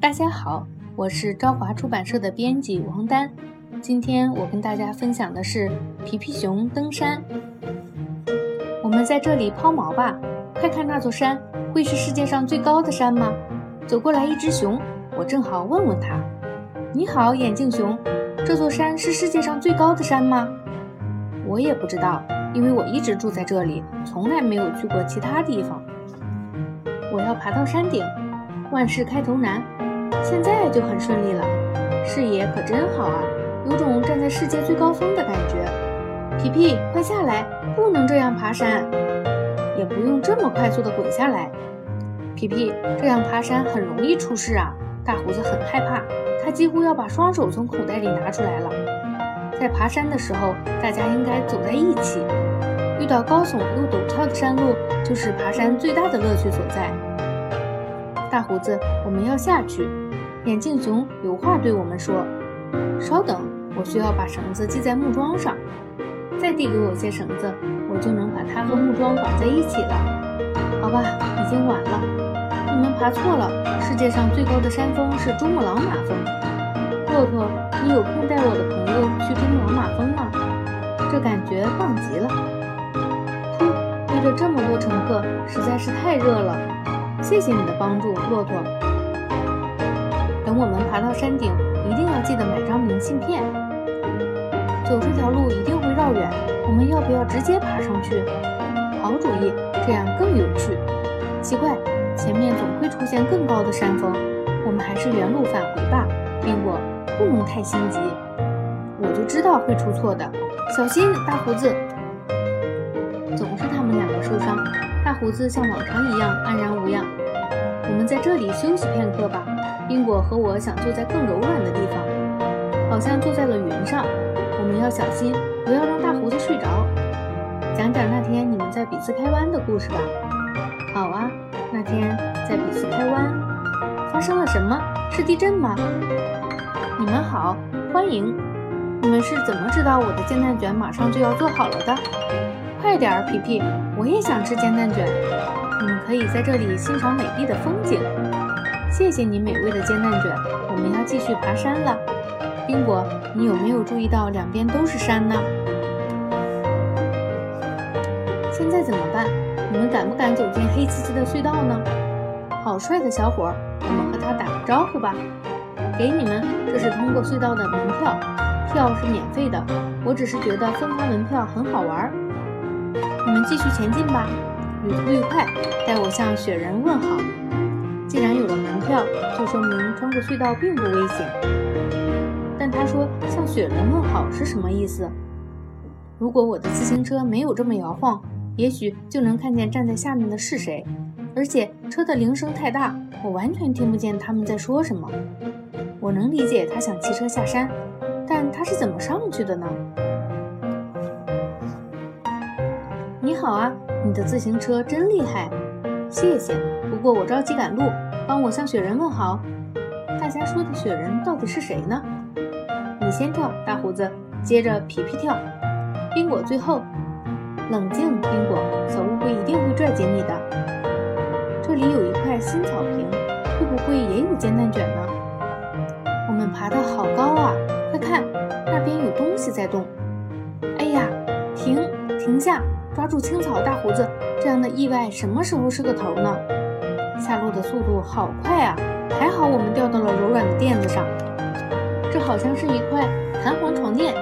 大家好，我是朝华出版社的编辑王丹。今天我跟大家分享的是皮皮熊登山。我们在这里抛锚吧，快看那座山，会是世界上最高的山吗？走过来一只熊，我正好问问他：“你好，眼镜熊，这座山是世界上最高的山吗？”我也不知道，因为我一直住在这里，从来没有去过其他地方。我要爬到山顶，万事开头难。现在就很顺利了，视野可真好啊，有种站在世界最高峰的感觉。皮皮，快下来，不能这样爬山，也不用这么快速的滚下来。皮皮，这样爬山很容易出事啊！大胡子很害怕，他几乎要把双手从口袋里拿出来了。在爬山的时候，大家应该走在一起。遇到高耸又陡峭的山路，就是爬山最大的乐趣所在。大胡子，我们要下去。眼镜熊有话对我们说：“稍等，我需要把绳子系在木桩上。再递给我些绳子，我就能把它和木桩绑在一起了。”好吧，已经晚了。你们爬错了，世界上最高的山峰是珠穆朗玛峰。骆驼，你有空带我的朋友去珠穆朗玛峰吗？这感觉棒极了。噗，背着这么多乘客，实在是太热了。谢谢你的帮助，骆驼。等我们爬到山顶，一定要记得买张明信片。走这条路一定会绕远，我们要不要直接爬上去？好主意，这样更有趣。奇怪，前面总会出现更高的山峰，我们还是原路返回吧。宾果，不能太心急。我就知道会出错的，小心，大胡子。总是他们两个受伤。大胡子像往常一样安然无恙。我们在这里休息片刻吧。宾果和我想坐在更柔软的地方，好像坐在了云上。我们要小心，不要让大胡子睡着。讲讲那天你们在比斯开湾的故事吧。好啊，那天在比斯开湾发生了什么？是地震吗？你们好，欢迎。你们是怎么知道我的煎蛋卷马上就要做好了的？快点儿，皮皮，我也想吃煎蛋卷。你们可以在这里欣赏美丽的风景。谢谢你美味的煎蛋卷。我们要继续爬山了。宾果，你有没有注意到两边都是山呢？现在怎么办？你们敢不敢走进黑漆漆的隧道呢？好帅的小伙，我们和他打个招呼吧。给你们，这是通过隧道的门票，票是免费的。我只是觉得分发门票很好玩。你们继续前进吧，旅途愉快。带我向雪人问好。跳，就说明穿过隧道并不危险。但他说向雪人问好是什么意思？如果我的自行车没有这么摇晃，也许就能看见站在下面的是谁。而且车的铃声太大，我完全听不见他们在说什么。我能理解他想骑车下山，但他是怎么上去的呢？你好啊，你的自行车真厉害，谢谢。不过我着急赶路，帮我向雪人问好。大家说的雪人到底是谁呢？你先跳，大胡子，接着皮皮跳，宾果最后。冷静，宾果，小乌龟一定会拽紧你的。这里有一块新草坪，会不会也有煎蛋卷呢？我们爬得好高啊！快看，那边有东西在动。哎呀，停，停下！抓住青草，大胡子！这样的意外什么时候是个头呢？下落的速度好快啊！还好我们掉到了柔软的垫子上。这好像是一块弹簧床垫，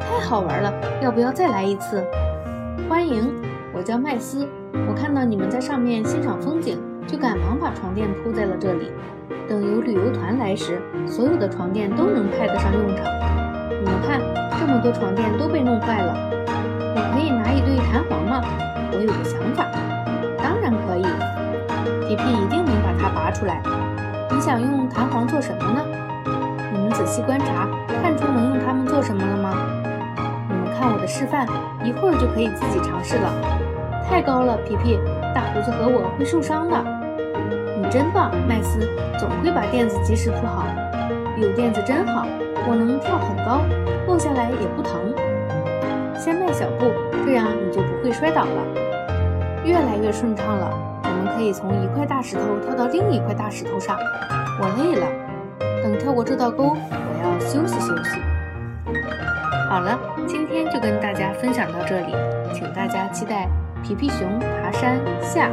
太好玩了！要不要再来一次？欢迎，我叫麦斯。我看到你们在上面欣赏风景，就赶忙把床垫铺在了这里。等有旅游团来时，所有的床垫都能派得上用场。你们看，这么多床垫都被弄坏了。我可以拿一堆弹簧吗？我有个想法。皮皮一定能把它拔出来。你想用弹簧做什么呢？你们仔细观察，看出能用它们做什么了吗？你们看我的示范，一会儿就可以自己尝试了。太高了，皮皮，大胡子和我会受伤的。你真棒，麦斯，总会把垫子及时铺好。有垫子真好，我能跳很高，落下来也不疼。先迈小步，这样你就不会摔倒了。越来越顺畅了，我们可以从一块大石头跳到另一块大石头上。我累了，等跳过这道沟，我要休息休息。好了，今天就跟大家分享到这里，请大家期待皮皮熊爬山下。